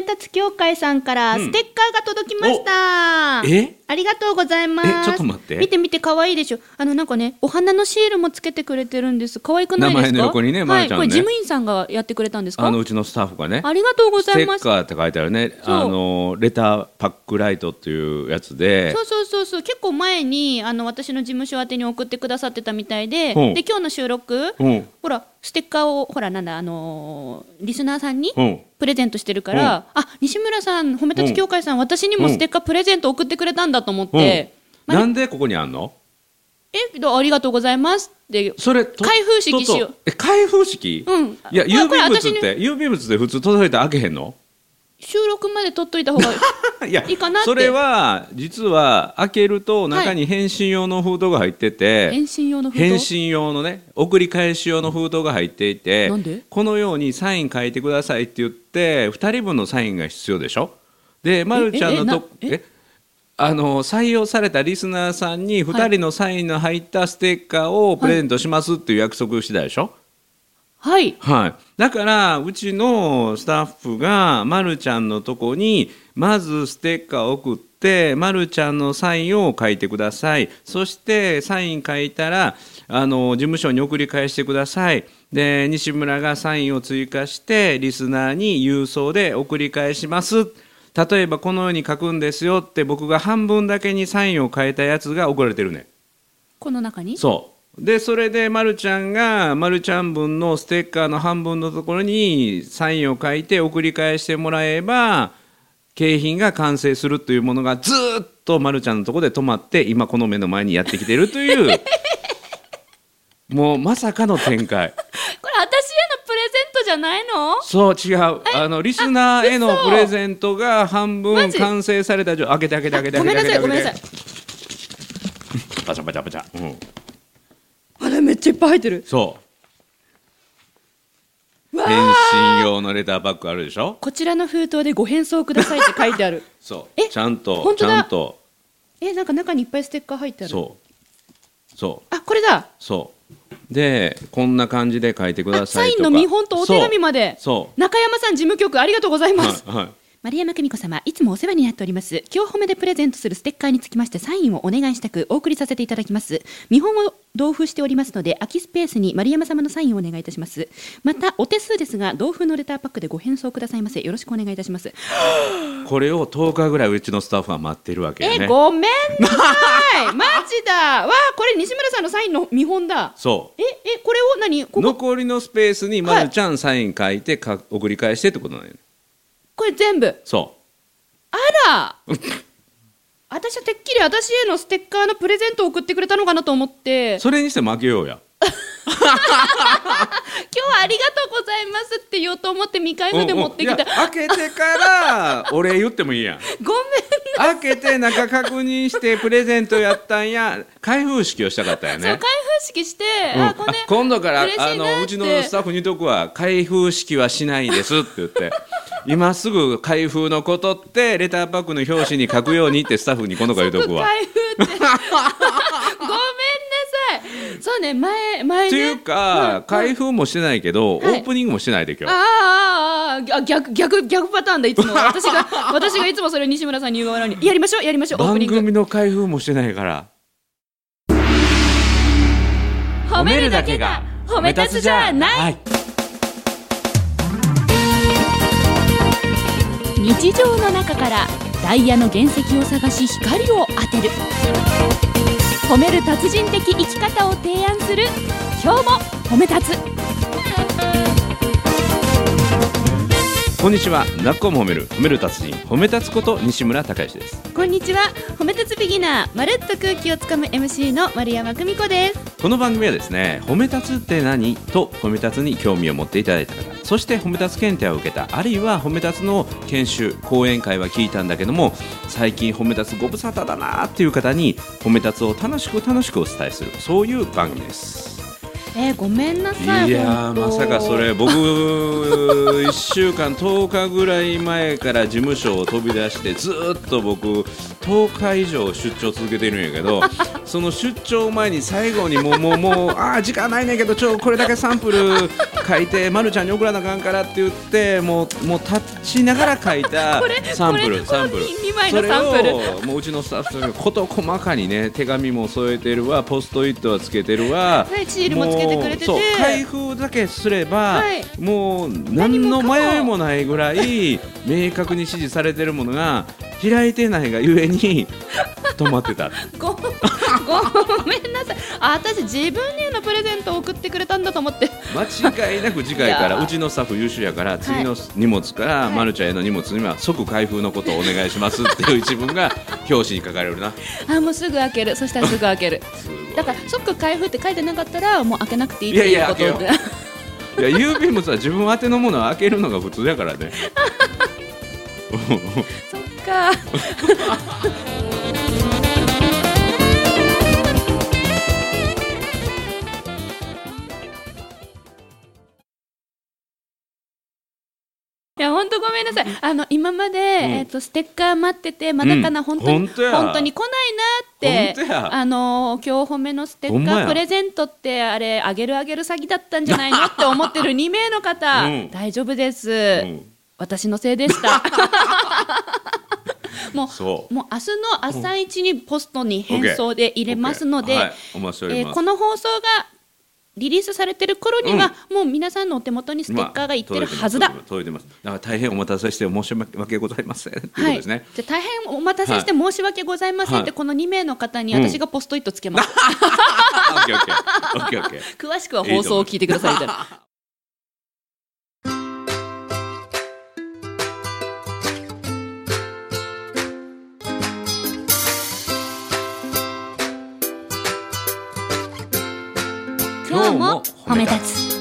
めたつ協会さんからうん。ステッカーが届きました、え？ありがとうございます。えちょっと待って。見て見て可愛いでしょ。あのなんかねお花のシールもつけてくれてるんです。可愛くないですか？名前の横にねまはいるちゃんね。これ事務員さんがやってくれたんですか？あのうちのスタッフがね。ありがとうごステざいます。ッカーって書いてあるね。あのレターパックライトっていうやつで。そうそうそうそう。結構前にあの私の事務所宛てに送ってくださってたみたいで。う。んで今日の収録？う。んほらステッカーをほらなんだあのーリスナーさんにうん。プレゼントしてるから、あ西村さん褒め立つ協会さん、私にもステッカープレゼント送ってくれたんだと思って、まなんでここにあんの？えどうありがとうございますってそれと開封式しよう。ととえ開封式？うん。いやあ郵便物っこれ私にて郵便物で普通届いたら開けへんの？収録まで取っといた方が いやいいかなって。それは実は開けると中に返信用の封筒が入ってて、返信用の封筒？返信用のね送り返し用の封筒が入っていてなんで？このようにサイン書いてくださいって言って2人分のサインが必要でしょ？で、ま、るちゃんのとえあの採用されたリスナーさんに2人のサインの入ったステッカーをプレゼントしますっていう約束をしてたでしょ、はいはい、だからうちのスタッフがまるちゃんのとこにまずステッカーを送ってまるちゃんのサインを書いてください。そしてサイン書いたらあの事務所に送り返してください。で西村がサインを追加してリスナーに郵送で送り返します。例えばこのように書くんですよって僕が半分だけにサインを書いたやつが送られてるね。この中に？そうでそれでまるちゃんがまるちゃん分のステッカーの半分のところにサインを書いて送り返してもらえば景品が完成するというものがずーっとまるちゃんのところで止まって今この目の前にやってきてるという。もうまさかの展開。これ私へのプレゼントじゃないの？そう違う。あのリスナーへの嘘プレゼントが半分完成された状態。開けて開けて開けてごめんなさいごめんなさい。開けてパチャパチャパチャ、うん、ちゃいっぱい入ってる。そう。わ返あ信用のレターパックあるでしょ？こちらの封筒でご返送くださいって書いてある。そう。えちゃんとち本当だ。ゃんと。えなんか中にいっぱいステッカー入ってある。そう。そう。あこれだ。そう。でこんな感じで書いてくだあさいとか。サインの見本とお手紙まで。そ中山さん事務局ありがとうございうます、はいはい丸山久美子様いつもお世話になっております。今日褒めでプレゼントするステッカーにつきましてサインをお願いしたくお送りさせていただきます。見本を同封しておりますので空きスペースに丸山様のサインをお願いいたします。またお手数ですが同封のレターパックでご返送くださいませ。よろしくお願いいたします。これを10日ぐらいうちのスタッフは待ってるわけよえねごめんなさい。マジだ。わあこれ西村さんのサインの見本だ。そええこれを何？ここ？う残りのスペースにまるちゃんサイン書いてか送り返してってことなんよこれ全部。そあら。私はてっきり私へのステッカーのプレゼントを送ってくれたのかなと思って。うそれにして負けようや今日はありがとうございますって言おうと思って2回目で持ってきた、開けてからお礼言ってもいいやんごめん開けて中確認してプレゼントやったんや開封式をしたかったよねそう開封式して、うんあ今度からあのうちのスタッフにとくわ開封式はしないですって言って今すぐ開封のことってレターパックの表紙に書くようにってスタッフに今度から言うとくわ。開封ってごめんそうね前前ね。っていうか、開封もしてないけど、はい。オープニングもしてないで今日。あああああ逆逆逆パターンだいつも。私が私がいつもそれを西村さんに言う側に。やりましょうやりましょう オープ番ニング。組の開封もしてないから。褒めるだけが褒め立つじゃない、はい。日常の中からダイヤの原石を探し光を当てる褒める達人的生き方を提案する。今日も褒め立つ。こんにちは。なっこも褒める。褒める達人。褒め立つこと西村孝之です。こんにちは。褒め立つビギナー。まるっと空気をつかむ MC の丸山久美子です。この番組はですね褒め立つって何？と褒め立つに興味を持っていただいた方そして褒め立つ検定を受けたあるいは褒め立つの研修講演会は聞いたんだけども最近褒め立つご無沙汰だなっていう方に褒め立つを楽しく楽しくお伝えするそういう番組です。えー、ごめんなさいいやまさかそれ 僕1週間10日ぐらい前から事務所を飛び出してずっと僕10日以上出張続けてるんやけど その出張前に最後にもうもうもうああ時間ないねんけどちょこれだけサンプル書いて、ま、るちゃんに送らなあかんからって言ってもうもう立ちながら書いた サンプルサンプル。それをもううちのスタッフが事細かにね手紙も添えてるわポストイットはつけてるわ、はけてくれてて。開封だけすれば、はい、もう何の迷いもないぐらい明確に指示されてるものが開いてないがゆえに止まってた。ごごめん。なさいあ私自分へのプレゼントを送ってくれたんだと思って。間違いなく次回からうちのスタッフ優秀やから次の荷物から、はい、マルちゃんへの荷物には即開封のことをお願いしますっていう一文が 表紙に書かれるな。あもうすぐ開ける。そしたらすぐ開ける。だから即開封って書いてなかったらもう開けなくていいっていうことで。いや郵便物は自分宛てのものを開けるのが普通だからね。そっか 本当ごめんなさい。あの今まで、うん、えっ、とステッカー待っててまだかな、うん、本当に本当に来ないなってあの今日褒めのステッカープレゼントってあれあげるあげる詐欺だったんじゃないのって思ってる2名の方、うん、大丈夫です。私のせいでした。もうもう明日の朝一にポストに返送で入れますので、この放送がリリースされてる頃には、もう皆さんのお手元にステッカーがいってるはずだ、まあ、届いてます。だから大変お待たせして申し訳ございませんっていね、じゃ大変お待たせして申し訳ございませんって、この2名の方に私がポストイットつけます、詳しくは放送を聞いてくださいみたいな褒め立つ。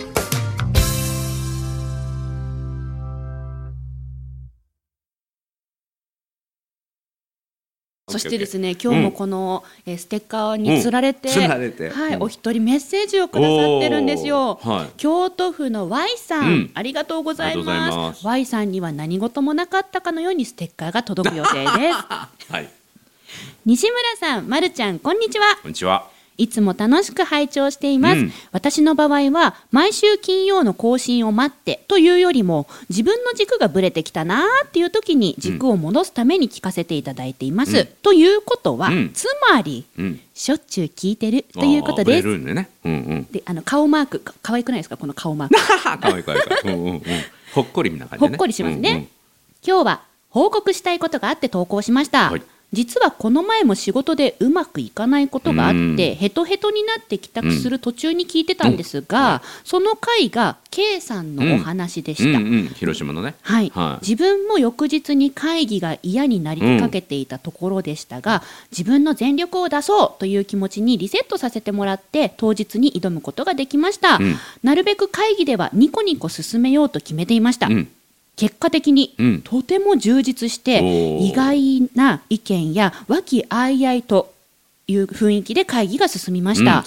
そしてですね今日もこの、うん、ステッカーにつられてうん、はい、お一人メッセージをくださってるんですよ、はい、京都府の Y さん、うん、ありがとうございます。Y さんには何事もなかったかのようにステッカーが届く予定です。はい、西村さん、まるちゃんこんにちは。こんにちはいつも楽しく拝聴しています、うん、私の場合は毎週金曜の更新を待ってというよりも自分の軸がぶれてきたなっていう時に軸を戻すために聞かせていただいています、うん、ということは、うん、つまり、しょっちゅう聞いてるということです。ね。うんうん、であの顔マーク可愛くないですか？この顔マーク。可愛い可愛い可愛い。うんうんうん、ほっこりみな感じ、ね、ほっこりしますね、うんうん。今日は報告したいことがあって投稿しました。はい実はこの前も仕事でうまくいかないことがあって、ヘトヘトになって帰宅する途中に聞いてたんですが、その回が K さんのお話でした、広島のね、はい、はい、自分も翌日に会議が嫌になりかけていたところでしたが、自分の全力を出そうという気持ちにリセットさせてもらって当日に挑むことができました、なるべく会議ではニコニコ進めようと決めていました、結果的に、とても充実して意外な意見や和気あいあいという雰囲気で会議が進みました、うん、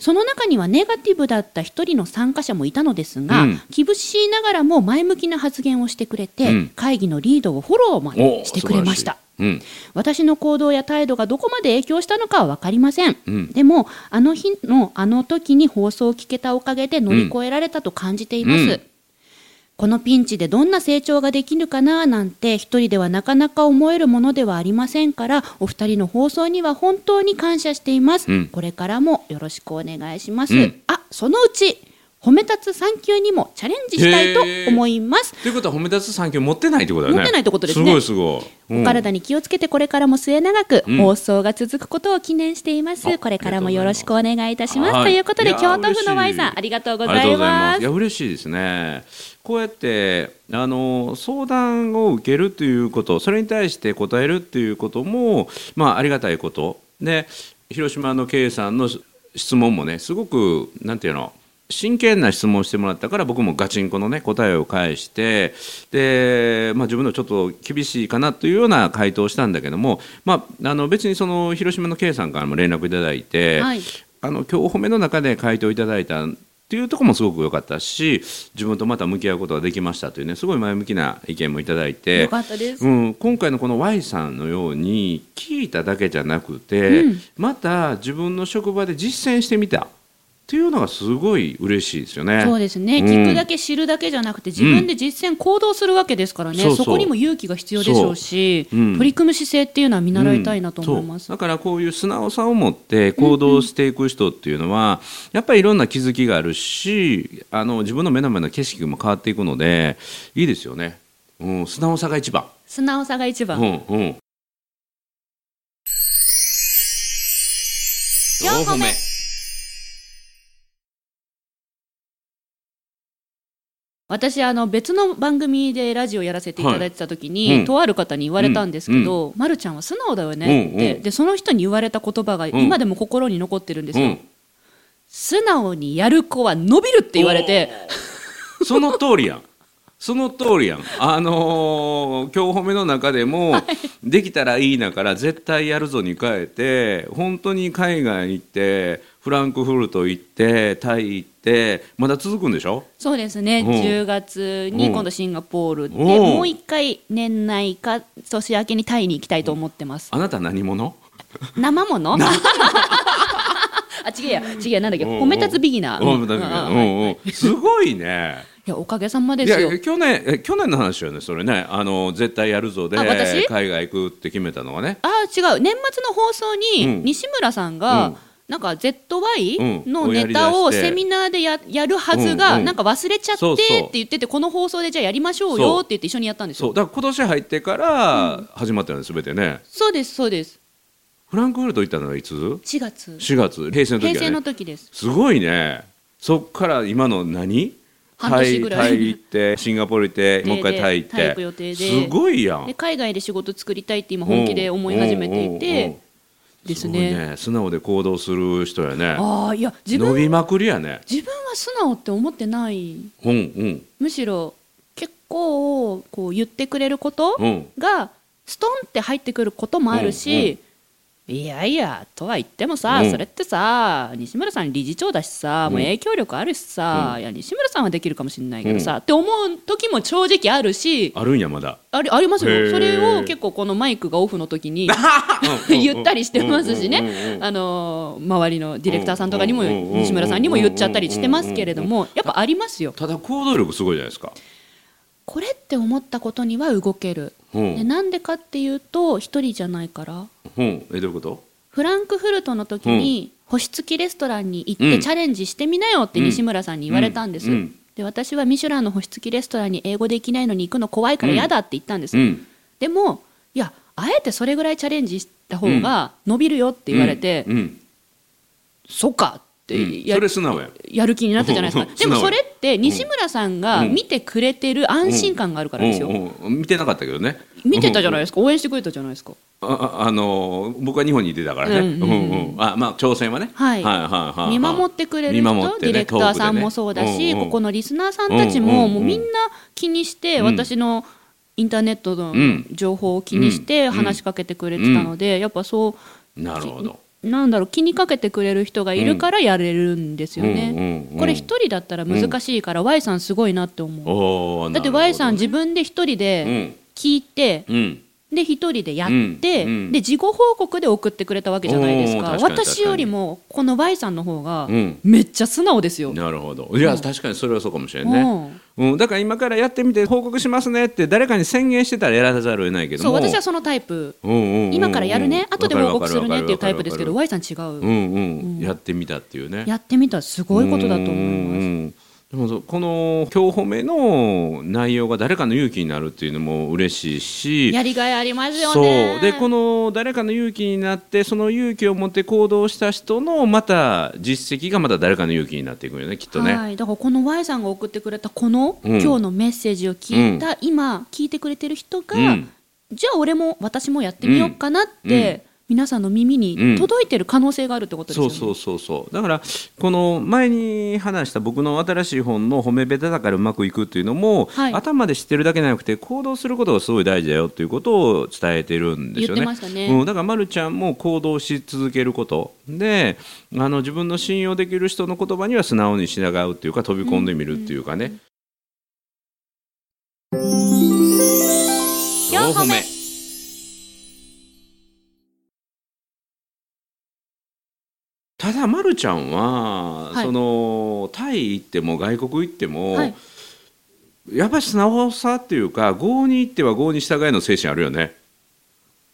その中にはネガティブだった一人の参加者もいたのですが、うん、厳しいながらも前向きな発言をしてくれて、うん、会議のリードをフォローまでしてくれました。うん、私の行動や態度がどこまで影響したのかは分かりません、でもあの日のあの時に放送を聞けたおかげで乗り越えられたと感じています、このピンチでどんな成長ができるかななんて一人ではなかなか思えるものではありませんからお二人の放送には本当に感謝しています、うん、これからもよろしくお願いします、うん、あそのうち褒め立つ産休にもチャレンジしたいと思います。ということは褒め立つ産休持ってないってことだね。持ってないってことですね。すごいすごい。うん、お体に気をつけてこれからも末永く放送が続くことを記念しています。うん、これからもよろしくお願いいたします。ということで京都府の Y さんありがとうございます。いや嬉しいですね。こうやってあの相談を受けるということそれに対して答えるっていうことも、まあ、ありがたいことで広島の K さんの質問もねすごくなんていうの真剣な質問をしてもらったから僕もガチンコのね答えを返してで、まあ、自分のちょっと厳しいかなというような回答をしたんだけども、まあ、あの別にその広島の K さんからも連絡いただいて、はい。あの今日褒めの中で回答いただいたっていうところもすごく良かったし自分とまた向き合うことができましたというねすごい前向きな意見もいただいてよかったです。うん、今回のこの Y さんのように聞いただけじゃなくて、うん。また自分の職場で実践してみたっていうのがすごい嬉しいですよね。そうですね、うん。聞くだけ知るだけじゃなくて自分で実践行動するわけですからね、そうそう。そこにも勇気が必要でしょうしそう。うん。取り組む姿勢っていうのは見習いたいなと思います。だからこういう素直さを持って行動していく人っていうのは、やっぱりいろんな気づきがあるしあの自分の目の前の景色も変わっていくのでいいですよね、うん、素直さが一番、素直さが一番、うんうん、四歩目私あの別の番組でラジオやらせていただいてた時に、はい。うん。とある方に言われたんですけど、ま、るちゃんは素直だよねって、うんうん。でその人に言われた言葉が今でも心に残ってるんですよ、うん。素直にやる子は伸びるって言われてその通りやん。その通りやん。あのー今日褒めの中でも、できたらいいなから絶対やるぞに変えて、本当に海外行って、フランクフルト行って、タイ行って、まだ続くんでしょ？そうですね、うん。10月に今度シンガポールで、うん。もう一回年内か年明けにタイに行きたいと思ってます。あなた何者？生もの あ違うや。違うや。なんだっけ？うん。褒め立つビギナー。すごいね。いやおかげさまでいすよ。や去年え去年の話よねそれね。あの絶対やるぞで海外行くって決めたのはね。あ違う。年末の放送うにん。西村さんが、うんなんか ZY うん。のネタをセミナーでややるはずが、なんか忘れちゃってって言っててこの放送でじゃあやりましょうよって言って一緒にやったんですよ。そう。だから今年入ってから始まったよね全てね。そうですそうです。フランクフルト行ったのはいつ？4月。4月。平成の時はね。平成の時です。すごいね。そっから今の何？半年ぐらい。タイ行って シンガポール行ってもう一回タイ行って。すごいやん。で海外で仕事作りたいって今本気で思い始めていてですすごいね。ね素直で行動する人やね。ああいや自分伸びまくりやね。自分は素直って思ってない。うんうん。むしろ結構こう言ってくれることうん。がストンって入ってくることもあるし、いやいやとは言ってもさ、うん。それってさ西村さん理事長だしさ、もう影響力あるしさ、いや西村さんはできるかもしれないけどさ、って思う時も正直あるしあるんやまだ。ありありますへー。よそれを結構このマイクがオフの時に 言ったりしてますしうんうんうんうねんあの周りのディレクターさんとかにもうんうんうんうん西村さんにも言っちゃったりしてますけれどもやっぱありますよ。ただ行動力すごいじゃないですか。これって思ったことには動ける。うんでなんでかっていうと一人じゃないから。うん。えどういうこと？フランクフルトの時に星付きレストランに行ってうん。チャレンジしてみなよって西村さんに言われたんです、で私はミシュランの星付きレストランに英語できないのに行くの怖いから嫌だって言ったんです、うん。でもいやあえてそれぐらいチャレンジした方が伸びるよって言われて、そっかってうん。や,、それ素直や。やる気になったじゃないですか。うんでもそれって西村さんがうん見てくれてる安心感があるからですよ、見てなかったけどね。見てたじゃないですか。応援してくれたじゃないですか。あああの僕は日本にいてたからね、まあ挑戦はね、はい。はいはいはい見守ってくれる見人、ディレクターさんもそうだし、ここのリスナーさんたちも,、もうみんな気にして、うん。私のインターネットのん。情報を気にして話しかけてくれてたので、やっぱそうなるほどなんだろう気にかけてくれる人がいるからやれるんですよね。うんうんうんこれ一人だったら難しいから、Y さんすごいなって思う。だって Y さん自分で一人うでん聞いて、うん。で一人でやって、で事後報告で送ってくれたわけじゃないですか。私よりもこの Y さんの方がうん。めっちゃ素直ですよ。なるほど。いや、確かにそれはそうかもしれんね、うん。うん、だから今からやってみて報告しますねって誰かに宣言してたらやらざるを得ないけども。そう私はそのタイプ。うんうんうんうん今からやるね。後で報告するねっていうタイプですけどわ Y さん違う、うんうん、やってみたっていうね。やってみた。らすごいことだと思います。うんでもそこの今日褒めの内容が誰かの勇気になるっていうのも嬉しいしやりがいありますよそう。ね。でこの誰かの勇気になってその勇気を持って行動した人のまた実績がまた誰かの勇気になっていくよねきっとね。はい、だからこの Y さんが送ってくれたこの、うん今日のメッセージを聞いた、今聞いてくれてる人が、うん。じゃあ俺も私もやってみようかなって、皆さんの耳に届いてる可能性があるってことですよね。そうそうそうそう。だからこの前に話した僕の新しい本の「褒めべただからうまくいく」っていうのも、はい。頭で知ってるだけじゃなくて行動することがすごい大事だよっていうことを伝えてるんですよね。言ってましたね。うん、だから、ま、るちゃんも行動し続けること。であの自分の信用できる人の言葉には素直に従うっていうか飛び込んでみるっていうかね。四歩目だ、ま、るちゃんは、はいそのタイ行っても外国行っても、はいやっぱり素直さっていうか郷に行っては郷に従いの精神あるよね。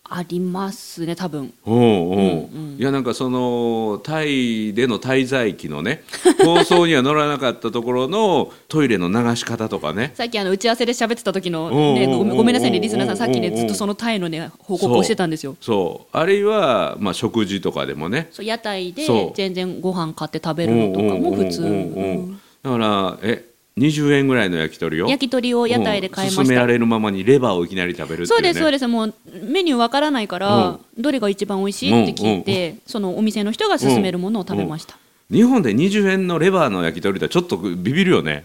ありますね多分。おうおう。うんうん。いやなんかそのタイでの滞在期のね 放送には乗らなかったところのトイレの流し方とかね。さっきあの打ち合わせで喋ってた時の、うんね、うんごめんごめんなさいねリスナーさんさっきねうんずっとそのタイのね報告をしてたんですよ。そう。あるいは、まあ、食事とかでもね。そう屋台で全然ご飯買って食べるのとかも普通。だからえ20円ぐらいの焼き鳥を焼き鳥を屋台で買いました。うん勧めら。れるままにレバーをいきなり食べるっていう、ね、そうですそうです。もうメニューわからないから、どれが一番美味しいって聞いて、そのお店の人が勧めるものを食べました。日本で20円のレバーの焼き鳥ってちょっとビビるよね。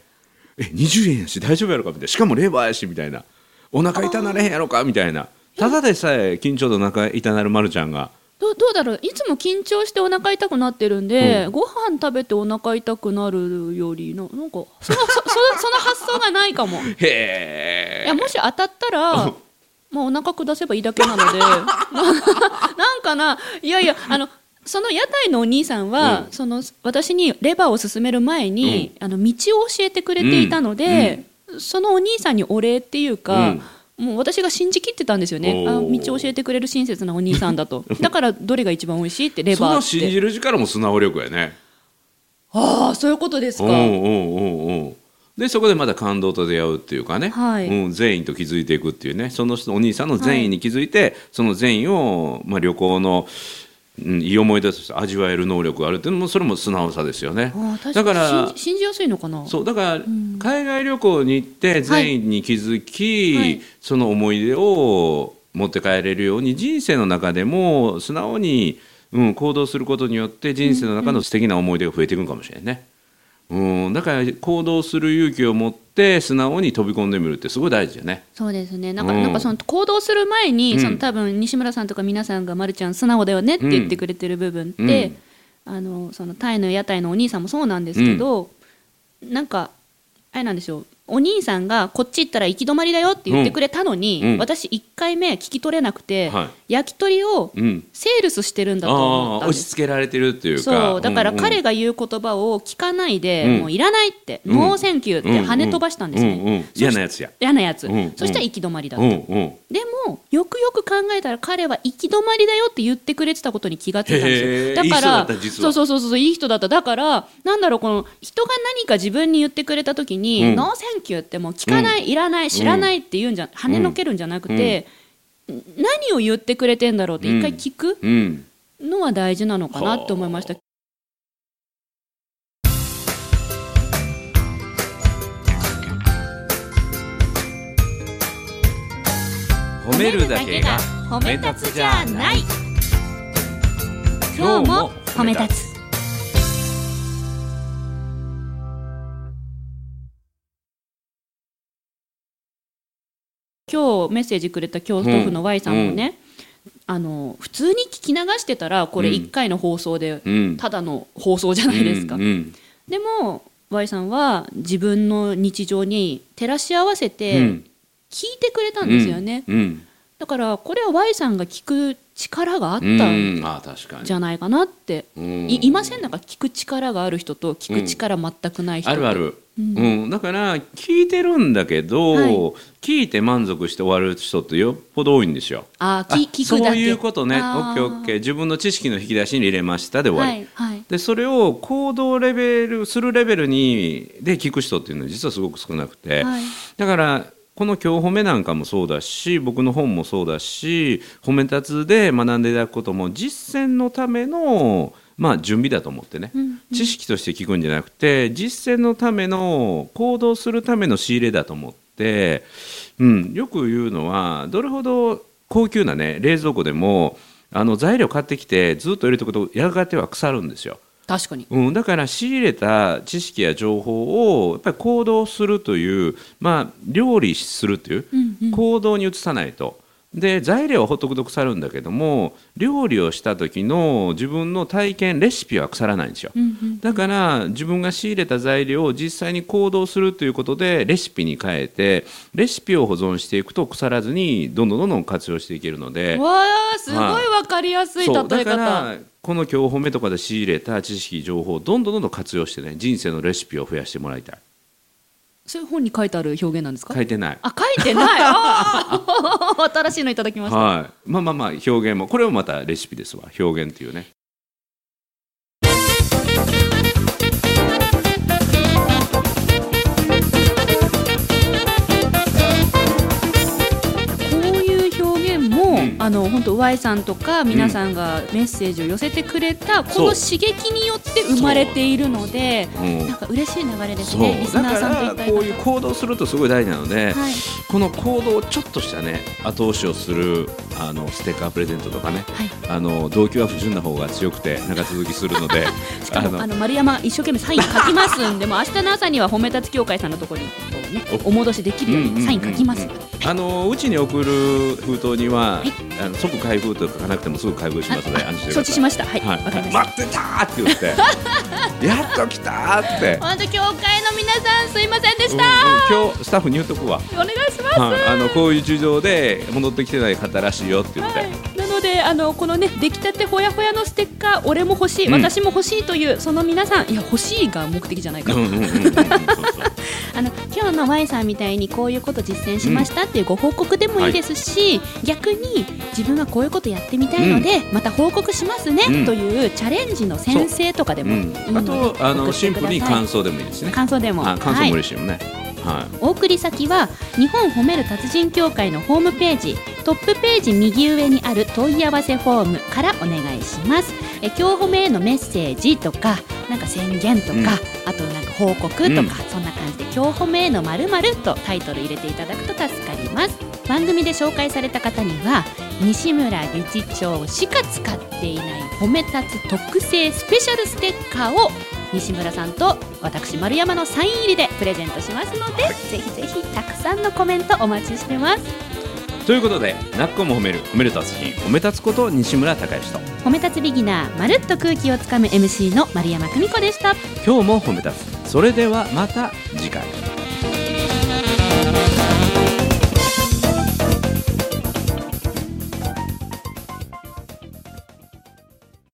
え20円やし大丈夫やろかみたいな。しかもレバーやしみたいな。お腹痛なれへんやろかみたいな。ただでさえ緊張とお腹痛なるまるちゃんがどうどうだろう？いつも緊張してお腹痛くなってるんで、ご飯食べてお腹痛くなるよりななんかそのそそその発想がないかも。いへえやもし当たったら もうお腹下せばいいだけなので なんかないやいやあのその屋台のお兄さんは、うん。その私にレバーを勧める前に、あの道を教えてくれていたので、そのお兄さんにお礼っていうか、もう私が信じきってたんですよね。あ道を教えてくれる親切なお兄さんだと。だからどれが一番美味しいってレバーって。信じる力も素直力やね。ああそういうことですか、うんうんうんうん。でそこでまた感動と出会うっていうかね、はい。うん、善意と気づいていくっていうね。その人お兄さんの善意に気づいて、その善意を、まあ、旅行の、うん、いい思い出として味わえる能力があるっていうのもそれも素直さですよね。だから信じやすいのかな？そうだから、海外旅行に行って善意に気づき、はいその思い出を持って帰れるように人生の中でも素直に、うん、行動することによって人生の中の素敵な思い出が増えていくんかもしれないね。うん、だから行動する勇気を持って素直に飛び込んでみるってすごい大事よね。そうですね。なんか,、うん。なんかその行動する前に、うん。その多分西村さんとか皆さんが「まるちゃん素直だよね」って言ってくれてる部分って、あのそのタイの屋台のお兄さんもそうなんですけど、なんかあれなんですよお兄さんがこっち行ったら行き止まりだよって言ってくれたのに、うん。うん。私1回目聞き取れなくて、は焼き鳥をうん、セールスしてるんだと思ったんです。押し付けられてるっていうか。そう。だから彼が言う言葉を聞かないで、うん。もういらないって、うん。 No thank you って跳ね飛ばしたんですね、嫌なやつや。嫌なやつ、そしたら行き止まりだった、でもよくよく考えたら彼は行き止まりだよって言ってくれてたことに気がついたんですよ。だからいい人だった実は。そうそうそうそういい人だった。だからなんだろうこの人が何か自分に言ってくれた時に、うん。 No thank you ってもう聞かない、いらない知らないって言うんじゃ跳ねのけるんじゃなくて、何を言ってくれてんだろうって一回聞くうん。のは大事なのかなって思いました、褒めるだけが褒め立つじゃない。今日も褒め立つ。今日メッセージくれた京都府の Y さんもね、あの普通に聞き流してたらこれうん。1回の放送でうん。ただの放送じゃないですか、うんうんでも Y さんは自分の日常に照らし合わせうてん聞いてくれたんですよね、うんだからこれは Y さんが聞く力があったうんじゃないかなって、うん。いいません？なんか聞く力がある人と聞く力全くない人と、あるある、ううん。んだから聞いてるんだけど、はい。聞いて満足して終わる人ってよっぽど多いんですよ。あーあき聞くだけ。そういうことね。オッケーオッケー。自分の知識の引き出しに入れましたで終わり、はいはい。でそれを行動レベルするレベルにで聞く人っていうのは実はすごく少なくて、はい。だからこの今日褒めなんかもそうだし僕の本もそうだし褒め立つで学んでいただくことも実践のためのまあ準備だと思ってね、うん知識として聞くんじゃなくて実践のための行動するための仕入れだと思って、うん、よく言うのはどれほど高級なね冷蔵庫でもあの材料買ってきてずっと入れておくとやがては腐るんですよ。確かに。うん、だから仕入れた知識や情報をやっぱり行動するという、まあ、料理するといううんうん。行動に移さないと。で材料はほっとくと腐るんだけども料理をした時の自分の体験レシピは腐らないんですよ。うんうんだから自分が仕入れた材料を実際に行動するということでレシピに変えてレシピを保存していくと腐らずにどんどんどんどん活用していけるので。わあすごいわかりやすい例え方。らこの今日褒めとかで仕入れた知識情報をどんどんどんどん活用してね人生のレシピを増やしてもらいたい。そういう本に書いてある表現なんですか？書いてない。あ書いてない。新しいのいただきました、はい。まあまあまあ表現もこれもまたレシピですわ。表現っていうねあの本当 Y さんとか皆さんがメッセージを寄せてくれた、この刺激によって生まれているのでう。ん。なんか嬉しい流れですねリスナーさんとこういう行動するとすごい大事なので、はい。この行動をちょっとしたね後押しをするあのステッカープレゼントとかね。はい。あの動機は不純な方が強くて長続きするので しかもあの丸山一生懸命サイン書きますんでもう明日の朝には褒め立つ協会さんのところにこう、ね、お戻しできるようにサイン書きます。あのうちに送る封筒には、いあの即開封と書かなくてもすぐ開封しますので安心して承知しました。はいわ、はい待ってたーって言って。やっと来たーって、本当協会の皆さんすいませんでしうんた、うん今日スタッフに言っとくわ、お願いします、はい、あのこういう事情で戻ってきてない方らしいよって言って、はい、なのであのこのね出来たてほやほやのステッカー俺も欲しい、うん。私も欲しいというその皆さん。いや欲しいが目的じゃないか、うんうんうんうんうん。そうそうあの今日の Y さんみたいにこういうこと実践しましたっていうご報告でもいいですし、逆に自分がこういうことやってみたいので、また報告しますね、うん。というチャレンジの先生とかでもいいので、とあのシンプルに感想でもいいですね。感想でも。あ感想もはい嬉しいよね、はい。お送り先は日本褒める達人協会のホームページトップページ右上にある問い合わせフォームからお願いします。え今日褒めへのメッセージとかなんか宣言とか、うん。あとなんか報告とか、うん。そんな感じで今日褒めへのまるとタイトル入れていただくと助かります。番組で紹介された方には西村理事長しか使っていない褒め立つ特製スペシャルステッカーを西村さんと私丸山のサイン入りでプレゼントしますので、ぜひぜひたくさんのコメントお待ちしてますということで「なっこも褒める褒める達人褒め立つこと西村孝之と。褒め立つビギナーまるっと空気をつかむ MC の丸山久美子でした。今日も褒め立つ。それではまた次回